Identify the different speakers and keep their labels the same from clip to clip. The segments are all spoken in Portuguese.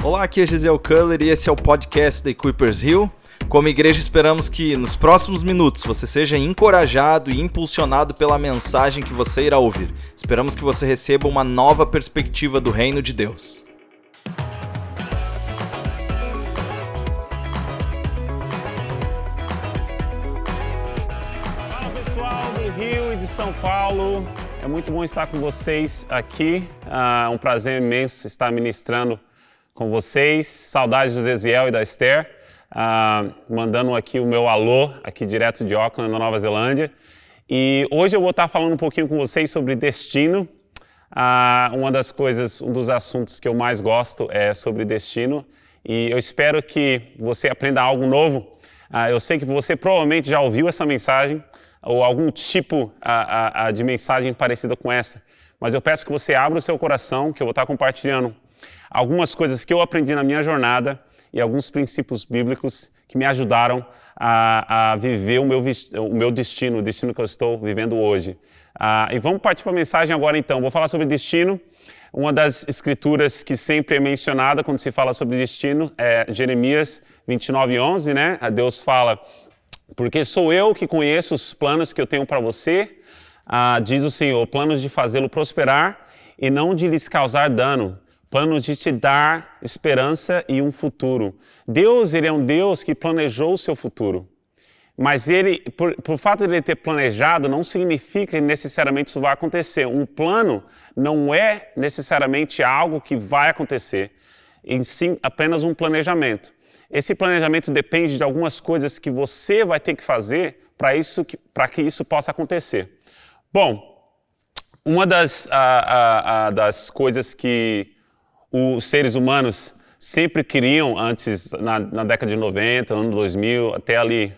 Speaker 1: Olá, aqui é Gisele Culler e esse é o podcast da Equippers Hill. Como igreja, esperamos que nos próximos minutos você seja encorajado e impulsionado pela mensagem que você irá ouvir. Esperamos que você receba uma nova perspectiva do reino de Deus.
Speaker 2: Fala pessoal do Rio e de São Paulo, é muito bom estar com vocês aqui. É um prazer imenso estar ministrando com vocês. Saudades do Zeziel e da Esther. Uh, mandando aqui o meu alô, aqui direto de Auckland, na Nova Zelândia. E hoje eu vou estar falando um pouquinho com vocês sobre destino. Uh, uma das coisas, um dos assuntos que eu mais gosto é sobre destino. E eu espero que você aprenda algo novo. Uh, eu sei que você provavelmente já ouviu essa mensagem ou algum tipo de mensagem parecida com essa. Mas eu peço que você abra o seu coração, que eu vou estar compartilhando algumas coisas que eu aprendi na minha jornada e alguns princípios bíblicos que me ajudaram a, a viver o meu, o meu destino, o destino que eu estou vivendo hoje. Ah, e vamos partir para a mensagem agora então. Vou falar sobre destino. Uma das escrituras que sempre é mencionada quando se fala sobre destino é Jeremias 29, 11, né? Deus fala, porque sou eu que conheço os planos que eu tenho para você, ah, diz o Senhor, planos de fazê-lo prosperar e não de lhes causar dano, plano de te dar esperança e um futuro. Deus, ele é um Deus que planejou o seu futuro. Mas ele, por, por fato de ele ter planejado, não significa que necessariamente isso vai acontecer. Um plano não é necessariamente algo que vai acontecer, em sim apenas um planejamento. Esse planejamento depende de algumas coisas que você vai ter que fazer para isso, para que isso possa acontecer. Bom, uma das, das coisas que os seres humanos sempre queriam antes, na, na década de 90, ano 2000, até ali,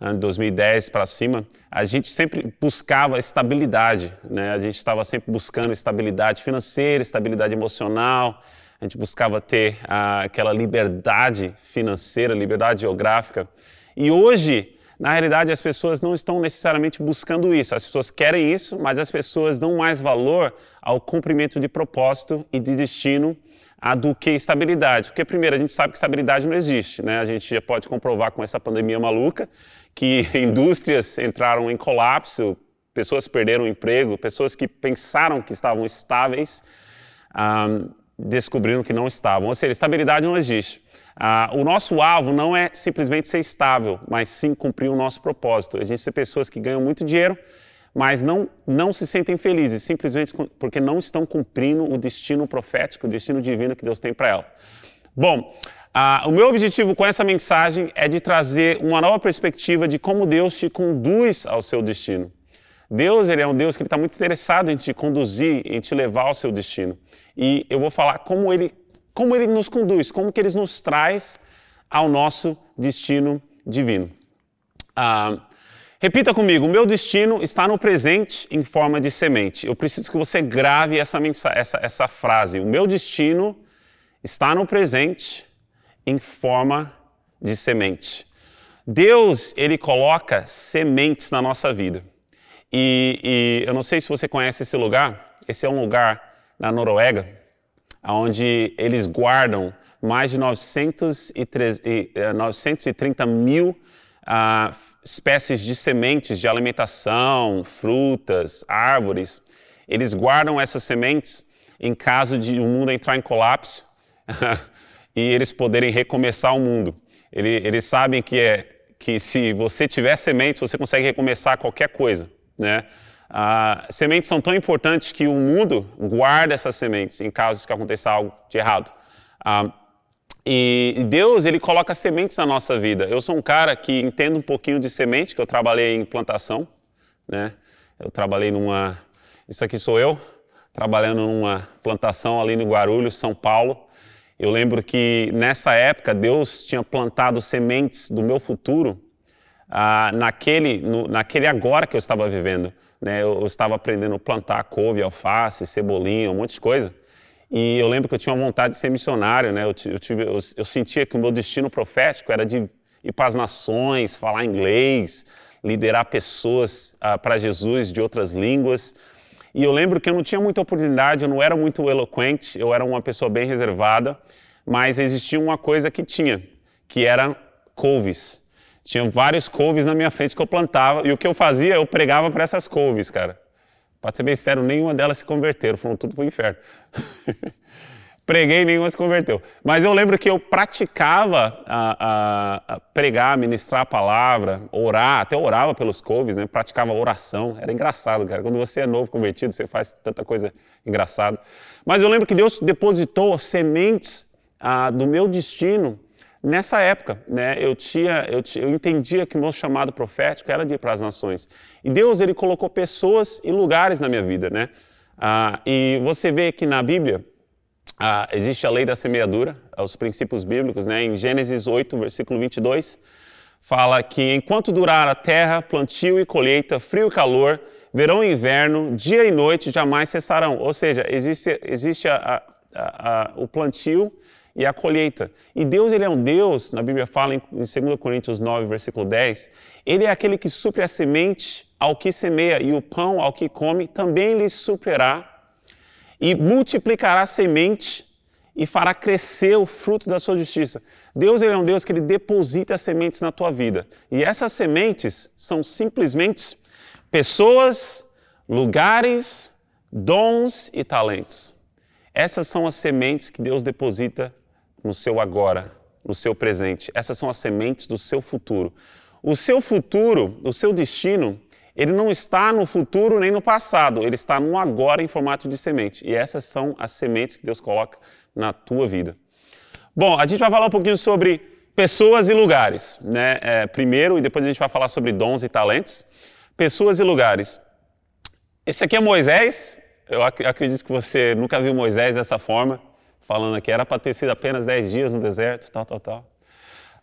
Speaker 2: ano 2010 para cima, a gente sempre buscava estabilidade, né? A gente estava sempre buscando estabilidade financeira, estabilidade emocional, a gente buscava ter ah, aquela liberdade financeira, liberdade geográfica. E hoje, na realidade, as pessoas não estão necessariamente buscando isso. As pessoas querem isso, mas as pessoas dão mais valor ao cumprimento de propósito e de destino do que estabilidade. Porque, primeiro, a gente sabe que estabilidade não existe. Né? A gente já pode comprovar com essa pandemia maluca que indústrias entraram em colapso, pessoas perderam emprego, pessoas que pensaram que estavam estáveis um, descobriram que não estavam. Ou seja, estabilidade não existe. Uh, o nosso alvo não é simplesmente ser estável, mas sim cumprir o nosso propósito. Existem pessoas que ganham muito dinheiro, mas não, não se sentem felizes, simplesmente porque não estão cumprindo o destino profético, o destino divino que Deus tem para ela. Bom, uh, o meu objetivo com essa mensagem é de trazer uma nova perspectiva de como Deus te conduz ao seu destino. Deus ele é um Deus que está muito interessado em te conduzir, em te levar ao seu destino. E eu vou falar como ele, como ele nos conduz, como que ele nos traz ao nosso destino divino. Ah, repita comigo: o meu destino está no presente em forma de semente. Eu preciso que você grave essa, essa, essa frase. O meu destino está no presente em forma de semente. Deus, ele coloca sementes na nossa vida. E, e, eu não sei se você conhece esse lugar. Esse é um lugar na Noruega, onde eles guardam mais de 930 eh, mil uh, espécies de sementes de alimentação, frutas, árvores. Eles guardam essas sementes em caso de o mundo entrar em colapso e eles poderem recomeçar o mundo. Eles, eles sabem que, é, que se você tiver sementes, você consegue recomeçar qualquer coisa. Né? Ah, sementes são tão importantes que o mundo guarda essas sementes em caso que aconteça algo de errado. Ah, e Deus, ele coloca sementes na nossa vida. Eu sou um cara que entendo um pouquinho de semente, que eu trabalhei em plantação, né? Eu trabalhei numa, isso aqui sou eu, trabalhando numa plantação ali no Guarulhos, São Paulo. Eu lembro que nessa época Deus tinha plantado sementes do meu futuro ah, naquele, no, naquele agora que eu estava vivendo. Né? Eu, eu, estava aprendendo a plantar couve, alface, cebolinha, um monte de coisa. E eu lembro que eu tinha uma vontade de ser missionário. Né? Eu, eu, tive, eu, eu sentia que o meu destino profético era de ir para as nações, falar inglês, liderar pessoas ah, para Jesus de outras línguas. E eu lembro que eu não tinha muita oportunidade, eu não era muito eloquente, eu era uma pessoa bem reservada, mas existia uma coisa que tinha, que eram couves. Tinha vários couves na minha frente que eu plantava, e o que eu fazia, eu pregava para essas couves, cara. Para ser bem sério, nenhuma delas se converteram, foram tudo para o inferno. Preguei, nenhuma se converteu. Mas eu lembro que eu praticava a, a, a pregar, ministrar a palavra, orar, até orava pelos couves, né? praticava oração. Era engraçado, cara. Quando você é novo convertido, você faz tanta coisa engraçada. Mas eu lembro que Deus depositou sementes ah, do meu destino nessa época. Né? Eu, tinha, eu, eu entendia que o meu chamado profético era de ir para as nações. E Deus ele colocou pessoas e lugares na minha vida. Né? Ah, e você vê que na Bíblia, ah, existe a lei da semeadura, os princípios bíblicos, né? em Gênesis 8, versículo 22, fala que enquanto durar a terra, plantio e colheita, frio e calor, verão e inverno, dia e noite jamais cessarão. Ou seja, existe, existe a, a, a, o plantio e a colheita. E Deus, ele é um Deus, na Bíblia fala em, em 2 Coríntios 9, versículo 10, ele é aquele que supre a semente ao que semeia e o pão ao que come, também lhe suprirá e multiplicará a semente e fará crescer o fruto da sua justiça. Deus ele é um Deus que ele deposita sementes na tua vida. E essas sementes são simplesmente pessoas, lugares, dons e talentos. Essas são as sementes que Deus deposita no seu agora, no seu presente. Essas são as sementes do seu futuro. O seu futuro, o seu destino, ele não está no futuro nem no passado, ele está no agora em formato de semente. E essas são as sementes que Deus coloca na tua vida. Bom, a gente vai falar um pouquinho sobre pessoas e lugares, né? É, primeiro, e depois a gente vai falar sobre dons e talentos. Pessoas e lugares. Esse aqui é Moisés. Eu ac acredito que você nunca viu Moisés dessa forma, falando aqui. Era para ter sido apenas 10 dias no deserto, tal, tal, tal.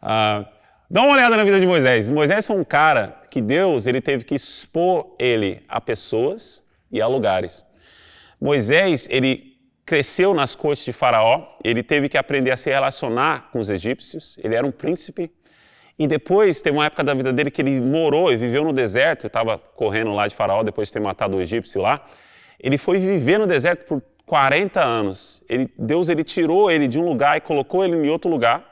Speaker 2: Ah, Dá uma olhada na vida de Moisés. Moisés é um cara que Deus ele teve que expor ele a pessoas e a lugares. Moisés ele cresceu nas cortes de Faraó. Ele teve que aprender a se relacionar com os egípcios. Ele era um príncipe. E depois teve uma época da vida dele que ele morou e viveu no deserto. Estava correndo lá de Faraó depois de ter matado o egípcio lá. Ele foi viver no deserto por 40 anos. Ele, Deus ele tirou ele de um lugar e colocou ele em outro lugar.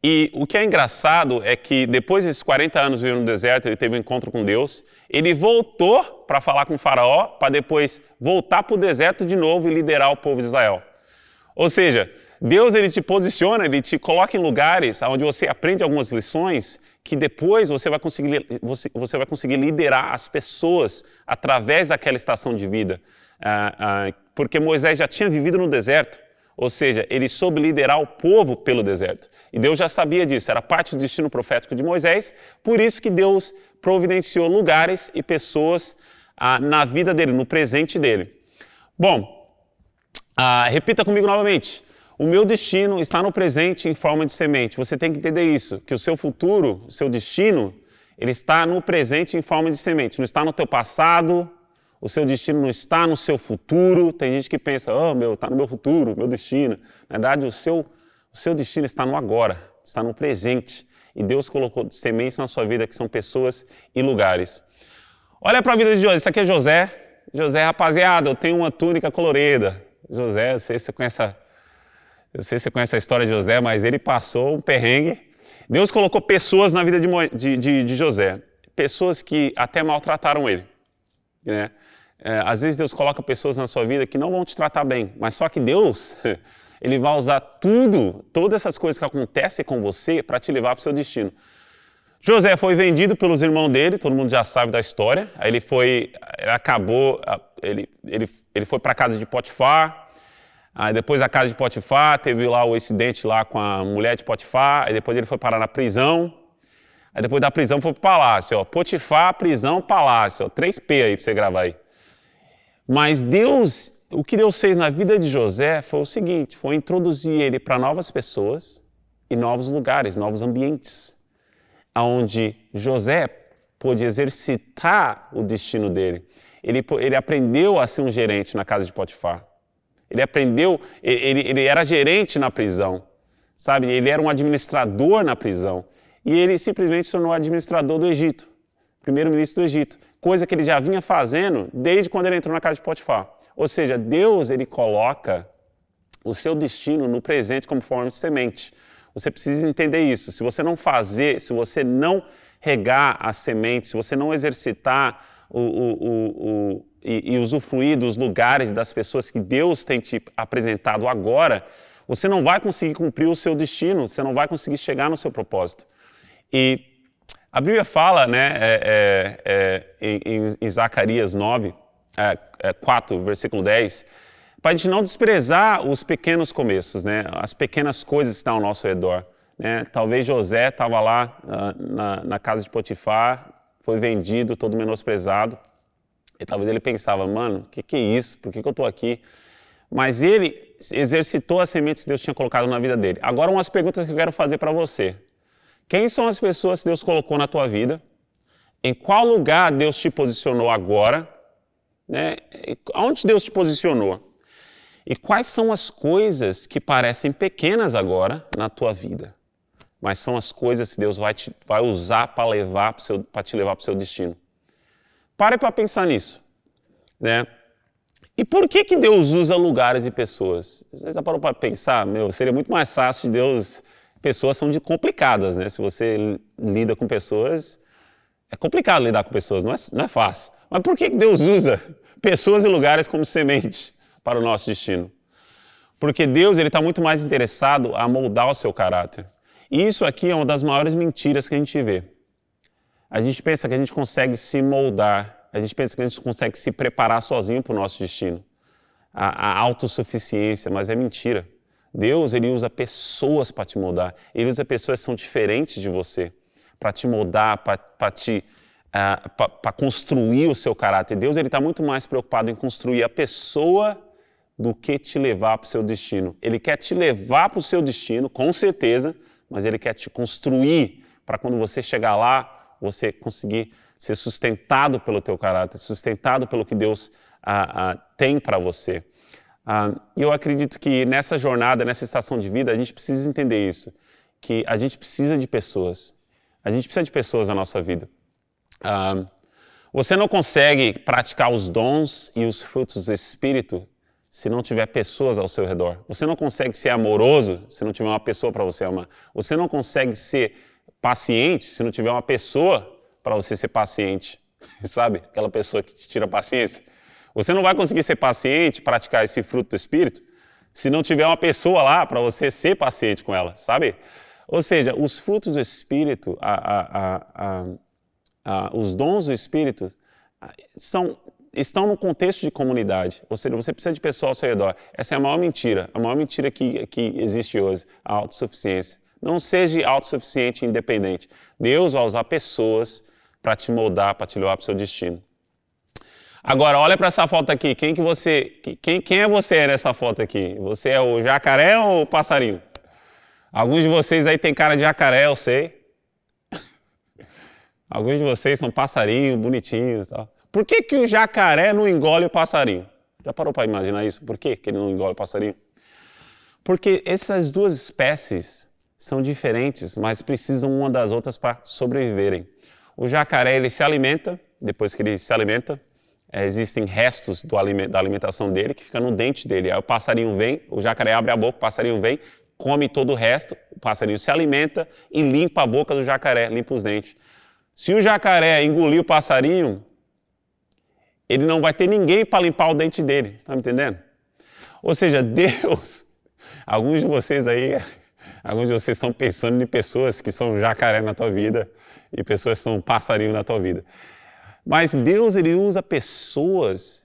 Speaker 2: E o que é engraçado é que depois desses 40 anos vivendo no deserto, ele teve um encontro com Deus. Ele voltou para falar com o faraó, para depois voltar para o deserto de novo e liderar o povo de Israel. Ou seja, Deus ele te posiciona, ele te coloca em lugares onde você aprende algumas lições que depois você vai conseguir, você, você vai conseguir liderar as pessoas através daquela estação de vida. Ah, ah, porque Moisés já tinha vivido no deserto. Ou seja, ele soube liderar o povo pelo deserto. E Deus já sabia disso, era parte do destino profético de Moisés, por isso que Deus providenciou lugares e pessoas ah, na vida dele, no presente dele. Bom, ah, repita comigo novamente. O meu destino está no presente em forma de semente. Você tem que entender isso, que o seu futuro, o seu destino, ele está no presente em forma de semente. Não está no teu passado, o seu destino não está no seu futuro. Tem gente que pensa, oh, meu, está no meu futuro, meu destino. Na verdade, o seu, o seu destino está no agora, está no presente. E Deus colocou sementes na sua vida que são pessoas e lugares. Olha para a vida de José. Isso aqui é José. José, rapaziada, eu tenho uma túnica colorida. José, eu sei se você conhece a, eu sei se você conhece a história de José, mas ele passou um perrengue. Deus colocou pessoas na vida de, de, de, de José. Pessoas que até maltrataram ele. Né? É, às vezes Deus coloca pessoas na sua vida que não vão te tratar bem, mas só que Deus, ele vai usar tudo, todas essas coisas que acontecem com você para te levar para o seu destino. José foi vendido pelos irmãos dele, todo mundo já sabe da história. Aí ele foi, acabou, ele, ele, ele foi para a casa de Potifar. Aí depois da casa de Potifar, teve lá o incidente lá com a mulher de Potifar. Aí depois ele foi parar na prisão. Aí depois da prisão foi para o palácio. Ó. Potifar, prisão, palácio. Ó. 3P aí para você gravar aí. Mas Deus, o que Deus fez na vida de José foi o seguinte: foi introduzir ele para novas pessoas e novos lugares, novos ambientes, onde José pôde exercitar o destino dele. Ele, ele aprendeu a ser um gerente na casa de Potifar. Ele aprendeu, ele, ele era gerente na prisão, sabe? Ele era um administrador na prisão. E ele simplesmente se tornou administrador do Egito, primeiro-ministro do Egito coisa que ele já vinha fazendo desde quando ele entrou na casa de Potifar. Ou seja, Deus ele coloca o seu destino no presente como forma de semente. Você precisa entender isso. Se você não fazer, se você não regar a semente, se você não exercitar o, o, o, o e, e usufruir dos lugares das pessoas que Deus tem te apresentado agora, você não vai conseguir cumprir o seu destino, você não vai conseguir chegar no seu propósito. E a Bíblia fala, né, é, é, é, em, em, Zacarias 9, 4, é, é, versículo 10, para a gente não desprezar os pequenos começos, né, as pequenas coisas que estão ao nosso redor. Né? Talvez José estava lá uh, na, na casa de Potifar, foi vendido, todo menosprezado. E talvez ele pensava, mano, o que, que é isso? Por que, que eu estou aqui? Mas ele exercitou as sementes que Deus tinha colocado na vida dele. Agora, umas perguntas que eu quero fazer para você. Quem são as pessoas que Deus colocou na tua vida? Em qual lugar Deus te posicionou agora? Né? Onde Deus te posicionou? E quais são as coisas que parecem pequenas agora na tua vida, mas são as coisas que Deus vai, te, vai usar para levar para te levar para o seu destino? Pare para pensar nisso, né? E por que que Deus usa lugares e pessoas? Você já parou para pensar? Meu, seria muito mais fácil de Deus. Pessoas são de complicadas, né? Se você lida com pessoas, é complicado lidar com pessoas, não é, não é fácil. Mas por que Deus usa pessoas e lugares como semente? para o nosso destino. Porque Deus ele está muito mais interessado a moldar o seu caráter. E isso aqui é uma das maiores mentiras que a gente vê. A gente pensa que a gente consegue se moldar, a gente pensa que a gente consegue se preparar sozinho para o nosso destino. A, a autossuficiência, mas é mentira. Deus ele usa pessoas para te moldar. Ele usa pessoas que são diferentes de você para te moldar, para te uh, para construir o seu caráter. Deus ele está muito mais preocupado em construir a pessoa do que te levar para o seu destino. Ele quer te levar para o seu destino, com certeza, mas ele quer te construir para quando você chegar lá, você conseguir ser sustentado pelo teu caráter, sustentado pelo que Deus ah, ah, tem para você. Ah, eu acredito que nessa jornada, nessa estação de vida, a gente precisa entender isso, que a gente precisa de pessoas. A gente precisa de pessoas na nossa vida. você não consegue praticar os dons e os frutos do Espírito se não tiver pessoas ao seu redor. Você não consegue ser amoroso se não tiver uma pessoa para você amar. Você não consegue ser paciente se não tiver uma pessoa para você ser paciente. Sabe? Aquela pessoa que te tira paciência. Você não vai conseguir ser paciente, praticar esse fruto do Espírito, se não tiver uma pessoa lá para você ser paciente com ela, sabe? Ou seja, os frutos do Espírito, a, a, a, os dons do Espírito, são estão no contexto de comunidade, ou seja, você precisa de pessoas ao seu redor. Essa é a maior mentira, a maior mentira que, que existe hoje, a autossuficiência. Não seja autossuficiente e independente. Deus vai usar pessoas para te moldar, para te levar para o seu destino. Agora, olha para essa foto aqui. Quem que você, quem, quem é você nessa foto aqui? Você é o jacaré ou o passarinho? Alguns de vocês aí tem cara de jacaré, eu sei. Alguns de vocês são passarinho, bonitinhos, tal. Por que, que o jacaré não engole o passarinho? Já parou para imaginar isso? Por que, que ele não engole o passarinho? Porque essas duas espécies são diferentes, mas precisam uma das outras para sobreviverem. O jacaré ele se alimenta, depois que ele se alimenta, é, existem restos do, da alimentação dele que fica no dente dele. Aí o passarinho vem, o jacaré abre a boca, o passarinho vem, come todo o resto, o passarinho se alimenta e limpa a boca do jacaré, limpa os dentes. Se o jacaré engolir o passarinho, ele não vai ter ninguém para limpar o dente dele. Está me entendendo? Ou seja, Deus, alguns de vocês aí, alguns de vocês estão pensando em pessoas que são jacaré na tua vida e pessoas que são passarinho na tua vida. Mas Deus, ele usa pessoas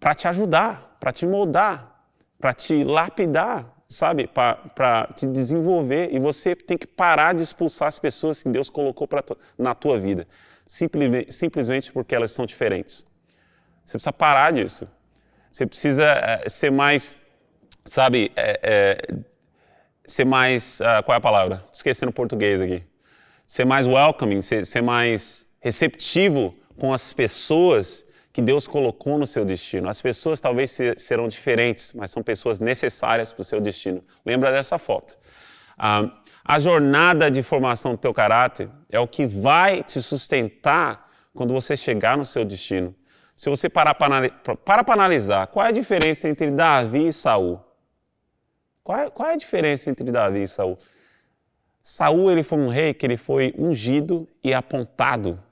Speaker 2: para te ajudar, para te moldar, para te lapidar, sabe? Para te desenvolver. E você tem que parar de expulsar as pessoas que Deus colocou tu, na tua vida, simplesmente, simplesmente porque elas são diferentes. Você precisa parar disso. Você precisa é, ser mais, sabe, é, é, ser mais, uh, qual é a palavra? Esquecendo português aqui. Ser mais welcoming, ser, ser mais receptivo com as pessoas que Deus colocou no seu destino. As pessoas talvez serão diferentes, mas são pessoas necessárias para o seu destino. Lembra dessa foto. Ah, a jornada de formação do teu caráter é o que vai te sustentar quando você chegar no seu destino. Se você parar para analisar, qual é a diferença entre Davi e Saul? Qual é, qual é a diferença entre Davi e Saul? Saul ele foi um rei que ele foi ungido e apontado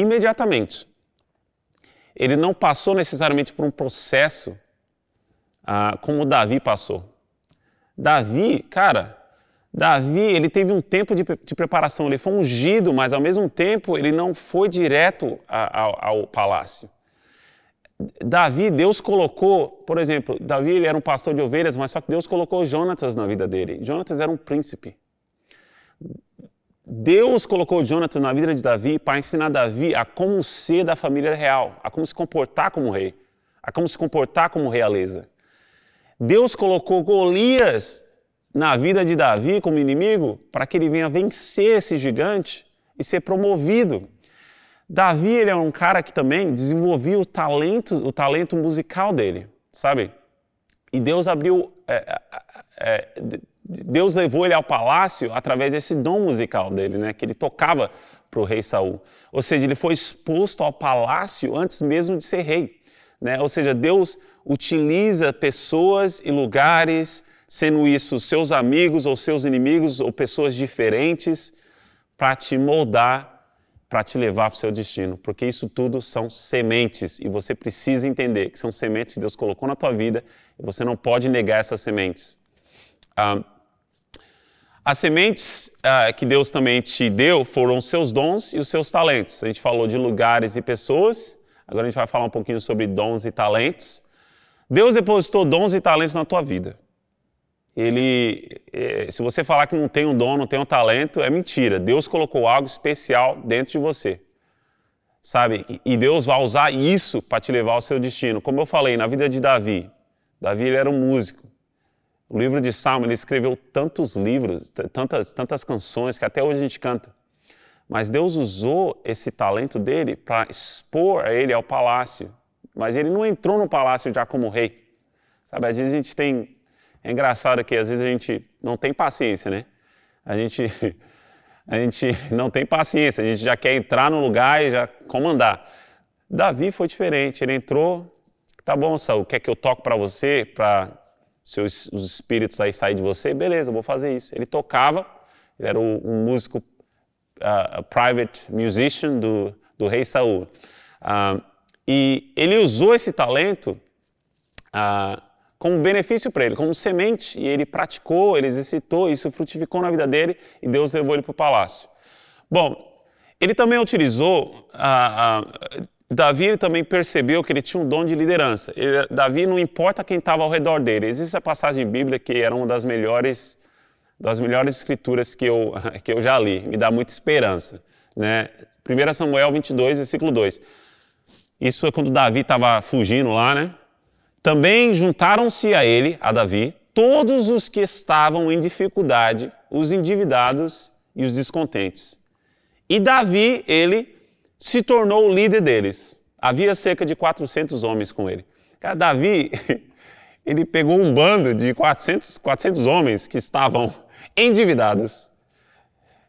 Speaker 2: imediatamente. Ele não passou necessariamente por um processo ah, como Davi passou. Davi, cara, Davi ele teve um tempo de, de, preparação. Ele foi ungido, mas ao mesmo tempo ele não foi direto a, a, ao palácio. Davi, Deus colocou, por exemplo, Davi ele era um pastor de ovelhas, mas só que Deus colocou Jonatas na vida dele. Jonatas era um príncipe. Deus colocou Jonathan na vida de Davi para ensinar Davi a como ser da família real, a como se comportar como rei, a como se comportar como realeza. Deus colocou Golias na vida de Davi como inimigo para que ele venha vencer esse gigante e ser promovido. Davi ele é um cara que também desenvolvia o talento, o talento musical dele, sabe? E Deus abriu, é, é, é Deus levou ele ao palácio através desse dom musical dele, né? Que ele tocava para o rei Saul. Ou seja, ele foi exposto ao palácio antes mesmo de ser rei, né? Ou seja, Deus utiliza pessoas e lugares, sendo isso seus amigos ou seus inimigos ou pessoas diferentes, para te moldar, para te levar para o seu destino, porque isso tudo são sementes e você precisa entender que são sementes que Deus colocou na tua vida e você não pode negar essas sementes. Ah, as sementes uh, que Deus também te deu foram os seus dons e os seus talentos. A gente falou de lugares e pessoas, agora a gente vai falar um pouquinho sobre dons e talentos. Deus depositou dons e talentos na tua vida. Ele, eh, se você falar que não tem um dom, não tem um talento, é mentira. Deus colocou algo especial dentro de você. Sabe? E Deus vai usar isso para te levar ao seu destino. Como eu falei, na vida de Davi. Davi era um músico. O livro de Salmo, ele escreveu tantos livros, tantas, tantas canções que até hoje a gente canta. Mas Deus usou esse talento dele para expor a ele ao palácio. Mas ele não entrou no palácio já como rei. Sabe, às vezes a gente tem. É engraçado que às vezes a gente não tem paciência, né? A gente, a gente não tem paciência, a gente já quer entrar no lugar e já comandar. Davi foi diferente, ele entrou, tá bom, Saul, quer que eu toque para você, para seus os espíritos aí saírem de você, beleza, vou fazer isso. Ele tocava, ele era um, um músico, uh, private musician do, do rei Saul. Uh, e ele usou esse talento uh, como benefício para ele, como semente, e ele praticou, ele exercitou, isso frutificou na vida dele e Deus levou ele para o palácio. Bom, ele também utilizou Davi também percebeu que ele tinha um dom de liderança. Ele, Davi não importa quem estava ao redor dele. Existe a passagem bíblica que era uma das melhores das melhores escrituras que eu, que eu já li. Me dá muita esperança. Né? 1 Samuel 22, versículo 2. Isso é quando Davi estava fugindo lá, né? Também juntaram-se a ele, a Davi, todos os que estavam em dificuldade, os endividados e os descontentes. E Davi, ele se tornou o líder deles. Havia cerca de 400 homens com ele. Cara, Davi, ele pegou um bando de 400, 400 homens que estavam endividados,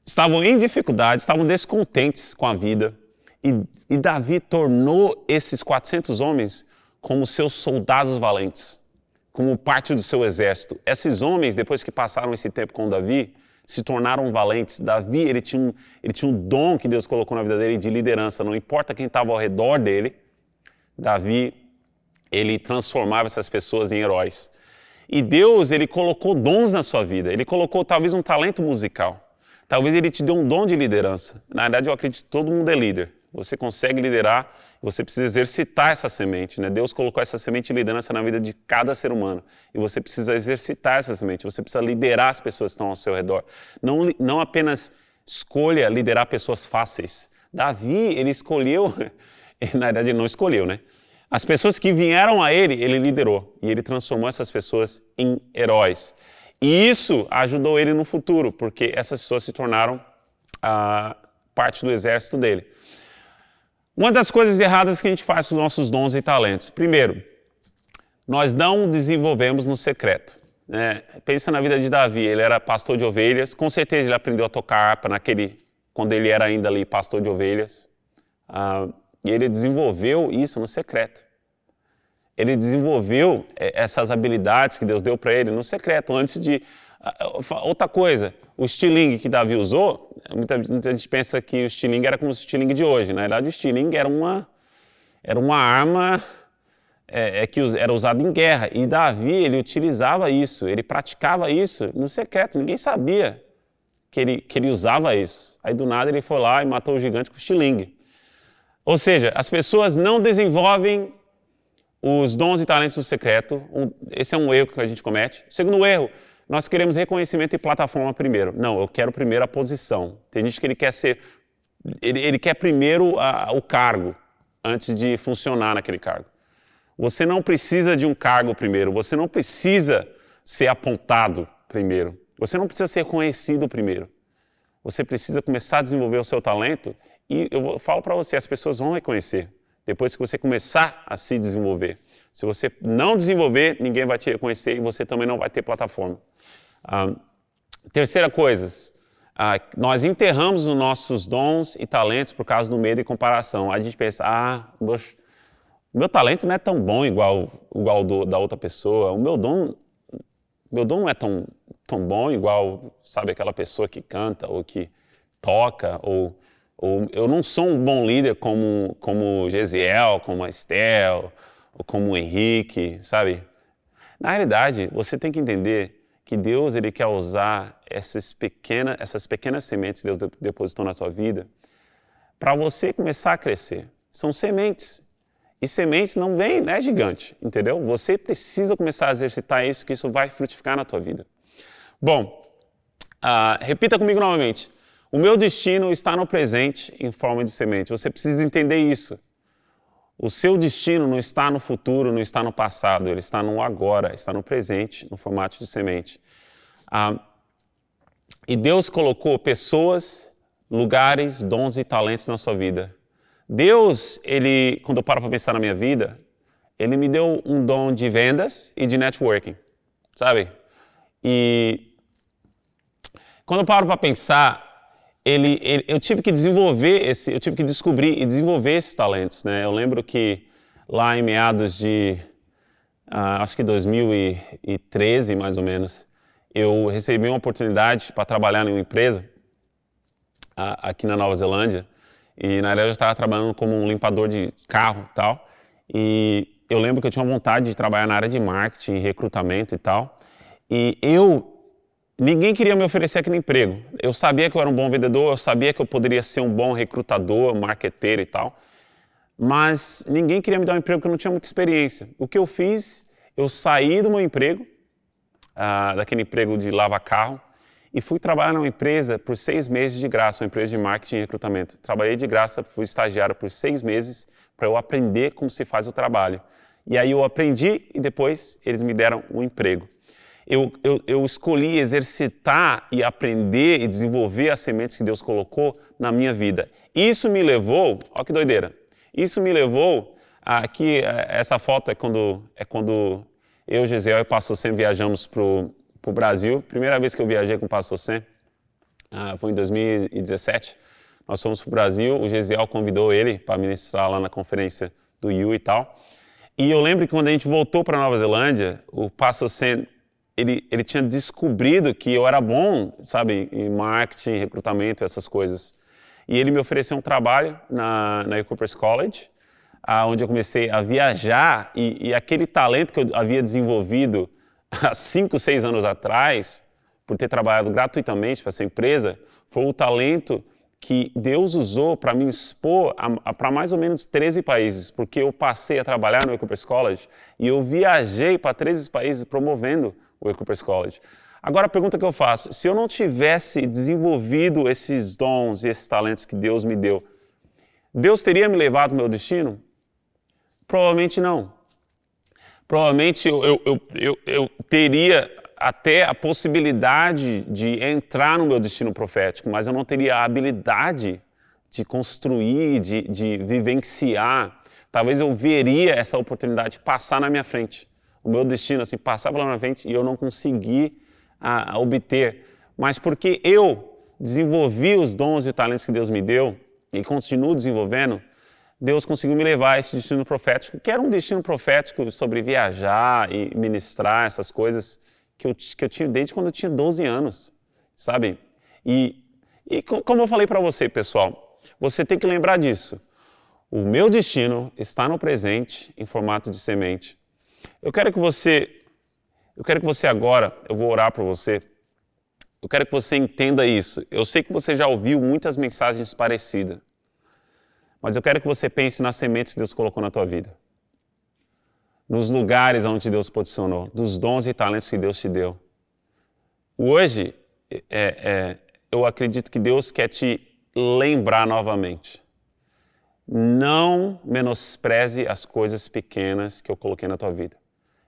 Speaker 2: estavam em dificuldade, estavam descontentes com a vida. E, e Davi tornou esses 400 homens como seus soldados valentes, como parte do seu exército. Esses homens, depois que passaram esse tempo com Davi, se tornaram valentes. Davi, ele tinha, um, ele tinha um dom que Deus colocou na vida dele de liderança, não importa quem estava ao redor dele, Davi, ele transformava essas pessoas em heróis. E Deus, ele colocou dons na sua vida, ele colocou talvez um talento musical, talvez ele te deu um dom de liderança. Na verdade, eu acredito que todo mundo é líder. Você consegue liderar, você precisa exercitar essa semente. Né? Deus colocou essa semente de liderança na vida de cada ser humano. E você precisa exercitar essa semente, você precisa liderar as pessoas que estão ao seu redor. Não, não apenas escolha liderar pessoas fáceis. Davi, ele escolheu, na verdade, ele não escolheu, né? As pessoas que vieram a ele, ele liderou. E ele transformou essas pessoas em heróis. E isso ajudou ele no futuro, porque essas pessoas se tornaram ah, parte do exército dele. Uma das coisas erradas que a gente faz com os nossos dons e talentos. Primeiro, nós não desenvolvemos no secreto. Né? Pensa na vida de Davi, ele era pastor de ovelhas, com certeza ele aprendeu a tocar harpa naquele, quando ele era ainda ali pastor de ovelhas. Ah, e ele desenvolveu isso no secreto. ele desenvolveu é, essas habilidades que Deus deu para ele no secreto, antes de. Outra coisa, o estilingue que Davi usou, muita, muita gente pensa que o estilingue era como o estilingue de hoje. Na verdade, o estilingue era uma, era uma arma é, é, que era usada em guerra. E Davi, ele utilizava isso, ele praticava isso no secreto, ninguém sabia que ele, que ele usava isso. Aí do nada ele foi lá e matou o gigante com o estilingue. Ou seja, as pessoas não desenvolvem os dons e talentos do secreto. esse é um erro que a gente comete. Segundo erro, nós queremos reconhecimento e plataforma primeiro. Não, eu quero primeiro a posição. Tem gente que ele quer ser, ele, ele quer primeiro a, o cargo antes de funcionar naquele cargo. Você não precisa de um cargo primeiro. Você não precisa ser apontado primeiro. Você não precisa ser conhecido primeiro. Você precisa começar a desenvolver o seu talento e eu falo para você, as pessoas vão reconhecer depois que você começar a se desenvolver. Se você não desenvolver, ninguém vai te reconhecer e você também não vai ter plataforma. Ah, terceira coisa, ah, nós enterramos os nossos dons e talentos por causa do medo e comparação. A gente pensa, ah, meu talento não é tão bom igual, igual do, da outra pessoa, o meu dom, meu dom não é tão tão bom igual, sabe, aquela pessoa que canta ou que toca, ou, ou eu não sou um bom líder como, como Gesiel, como a Estel, ou como o Henrique, sabe? Na realidade, você tem que entender que Deus ele quer usar essas pequenas, essas pequenas sementes que Deus depositou na tua vida para você começar a crescer. São sementes. E sementes não vem, não é gigante, entendeu? Você precisa começar a exercitar isso, que isso vai frutificar na tua vida. Bom, uh, repita comigo novamente. O meu destino está no presente em forma de semente. Você precisa entender isso. O seu destino não está no futuro, não está no passado, ele está no agora, está no presente, no formato de semente. Uh, e Deus colocou pessoas, lugares, dons e talentos na sua vida. Deus, ele, quando eu paro para pensar na minha vida, ele me deu um dom de vendas e de networking, sabe? E quando eu paro para pensar, ele, ele, eu tive que desenvolver esse, eu tive que descobrir e desenvolver esses talentos, né? Eu lembro que lá em meados de, uh, acho que 2013 mais ou menos, eu recebi uma oportunidade para trabalhar em uma empresa uh, aqui na Nova Zelândia e na verdade eu estava trabalhando como um limpador de carro e tal e eu lembro que eu tinha vontade de trabalhar na área de marketing, recrutamento e tal e eu Ninguém queria me oferecer aquele emprego. Eu sabia que eu era um bom vendedor, eu sabia que eu poderia ser um bom recrutador, marqueteiro e tal, mas ninguém queria me dar um emprego que eu não tinha muita experiência. O que eu fiz, eu saí do meu emprego, ah, daquele emprego de lava-carro, e fui trabalhar numa empresa por seis meses de graça, uma empresa de marketing e recrutamento. Trabalhei de graça, fui estagiário por seis meses para eu aprender como se faz o trabalho. E aí eu aprendi e depois eles me deram um emprego eu, eu, eu escolhi exercitar e aprender e desenvolver as sementes que Deus colocou na minha vida. Isso me levou, olha que doideira, isso me levou aqui, é, essa foto é quando, é quando eu, Gesiel e o Pastor Sem viajamos para o Brasil. Primeira vez que eu viajei com o Pastor Sem ah, foi em 2017. Nós fomos para o Brasil, o Gesiel convidou ele para ministrar lá na conferência do IU e tal. E eu lembro que quando a gente voltou para Nova Zelândia, o Pastor Sem ele, ele tinha descobrido que eu era bom, sabe, em marketing, recrutamento, essas coisas. E ele me ofereceu um trabalho na, na Coopers College, onde eu comecei a viajar e, e, aquele talento que eu havia desenvolvido há cinco, seis anos atrás, por ter trabalhado gratuitamente para essa empresa, foi o talento que Deus usou para me expor para mais ou menos 13 países, porque eu passei a trabalhar no Ecopress College e eu viajei para 13 países promovendo o Ecopress College. Agora a pergunta que eu faço, se eu não tivesse desenvolvido esses dons e esses talentos que Deus me deu, Deus teria me levado ao meu destino? Provavelmente não. Provavelmente eu, eu, eu, eu, eu teria até a possibilidade de entrar no meu destino profético, mas eu não teria a habilidade de construir, de, de vivenciar. Talvez eu veria essa oportunidade passar na minha frente. O meu destino, assim, passar pela minha frente e eu não consegui a, a obter. Mas porque eu desenvolvi os dons e talentos que Deus me deu e continuo desenvolvendo, Deus conseguiu me levar a esse destino profético, que era um destino profético sobre viajar e ministrar essas coisas que eu, que eu tinha desde quando eu tinha 12 anos, sabe? E, e como eu falei para você, pessoal, você tem que lembrar disso. O meu destino está no presente em formato de semente. Eu quero que você, eu quero que você agora, eu vou orar para você. Eu quero que você entenda isso. Eu sei que você já ouviu muitas mensagens parecidas. Mas eu quero que você pense nas sementes que Deus colocou na tua vida. Nos lugares onde Deus posicionou, dos dons e talentos que Deus te deu. Hoje, é, é, eu acredito que Deus quer te lembrar novamente. Não menospreze as coisas pequenas que eu coloquei na tua vida.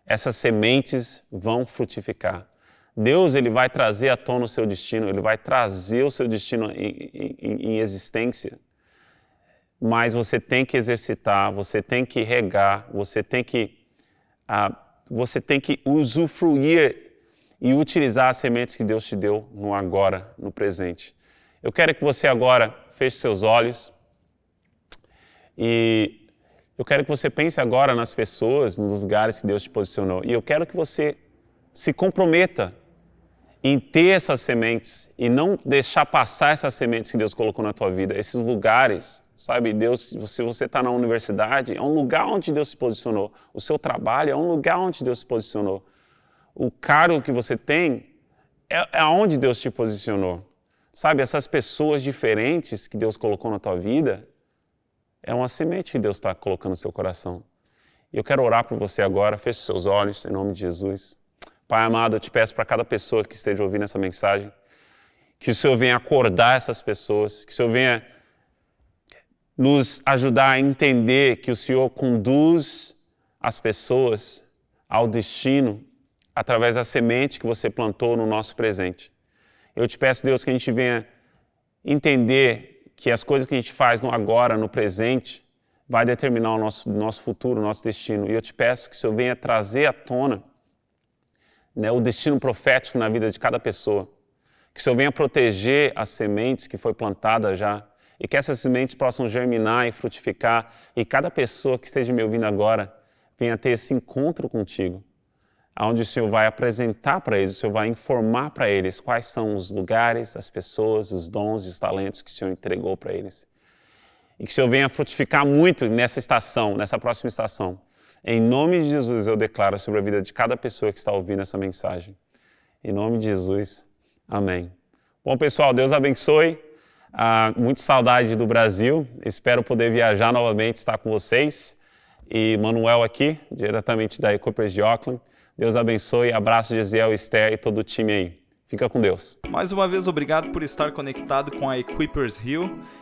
Speaker 2: Essas sementes vão frutificar. Deus ele vai trazer à tona o seu destino, ele vai trazer o seu destino em, em, em existência mas você tem que exercitar, você tem que regar, você tem que, uh, você tem que usufruir e utilizar as sementes que Deus te deu no agora, no presente. Eu quero que você agora feche seus olhos e eu quero que você pense agora nas pessoas, nos lugares que Deus te posicionou. E eu quero que você se comprometa em ter essas sementes e não deixar passar essas sementes que Deus colocou na tua vida, esses lugares Sabe, Deus, se você está na universidade, é um lugar onde Deus se posicionou. O seu trabalho é um lugar onde Deus se posicionou. O cargo que você tem é, é onde Deus te posicionou. Sabe, essas pessoas diferentes que Deus colocou na tua vida, é uma semente que Deus está colocando no seu coração. E eu quero orar por você agora. Feche seus olhos, em nome de Jesus. Pai amado, eu te peço para cada pessoa que esteja ouvindo essa mensagem, que o Senhor venha acordar essas pessoas, que o Senhor venha nos ajudar a entender que o Senhor conduz as pessoas ao destino através da semente que você plantou no nosso presente. Eu te peço, Deus, que a gente venha entender que as coisas que a gente faz no agora, no presente, vai determinar o nosso, nosso futuro, o nosso destino. E eu te peço que o Senhor venha trazer à tona né, o destino profético na vida de cada pessoa. Que o Senhor venha proteger as sementes que foi plantada já e que essas sementes possam germinar e frutificar e cada pessoa que esteja me ouvindo agora venha ter esse encontro contigo, onde o Senhor vai apresentar para eles, o Senhor vai informar para eles quais são os lugares, as pessoas, os dons e os talentos que o Senhor entregou para eles. E que o Senhor venha frutificar muito nessa estação, nessa próxima estação. Em nome de Jesus eu declaro sobre a vida de cada pessoa que está ouvindo essa mensagem. Em nome de Jesus. Amém. Bom, pessoal, Deus abençoe. Ah, muito saudade do Brasil. Espero poder viajar novamente, estar com vocês. E Manuel aqui, diretamente da Equippers de Auckland. Deus abençoe. Abraço, Gisele, Esther e todo o time aí. Fica com Deus.
Speaker 1: Mais uma vez, obrigado por estar conectado com a Equippers Rio.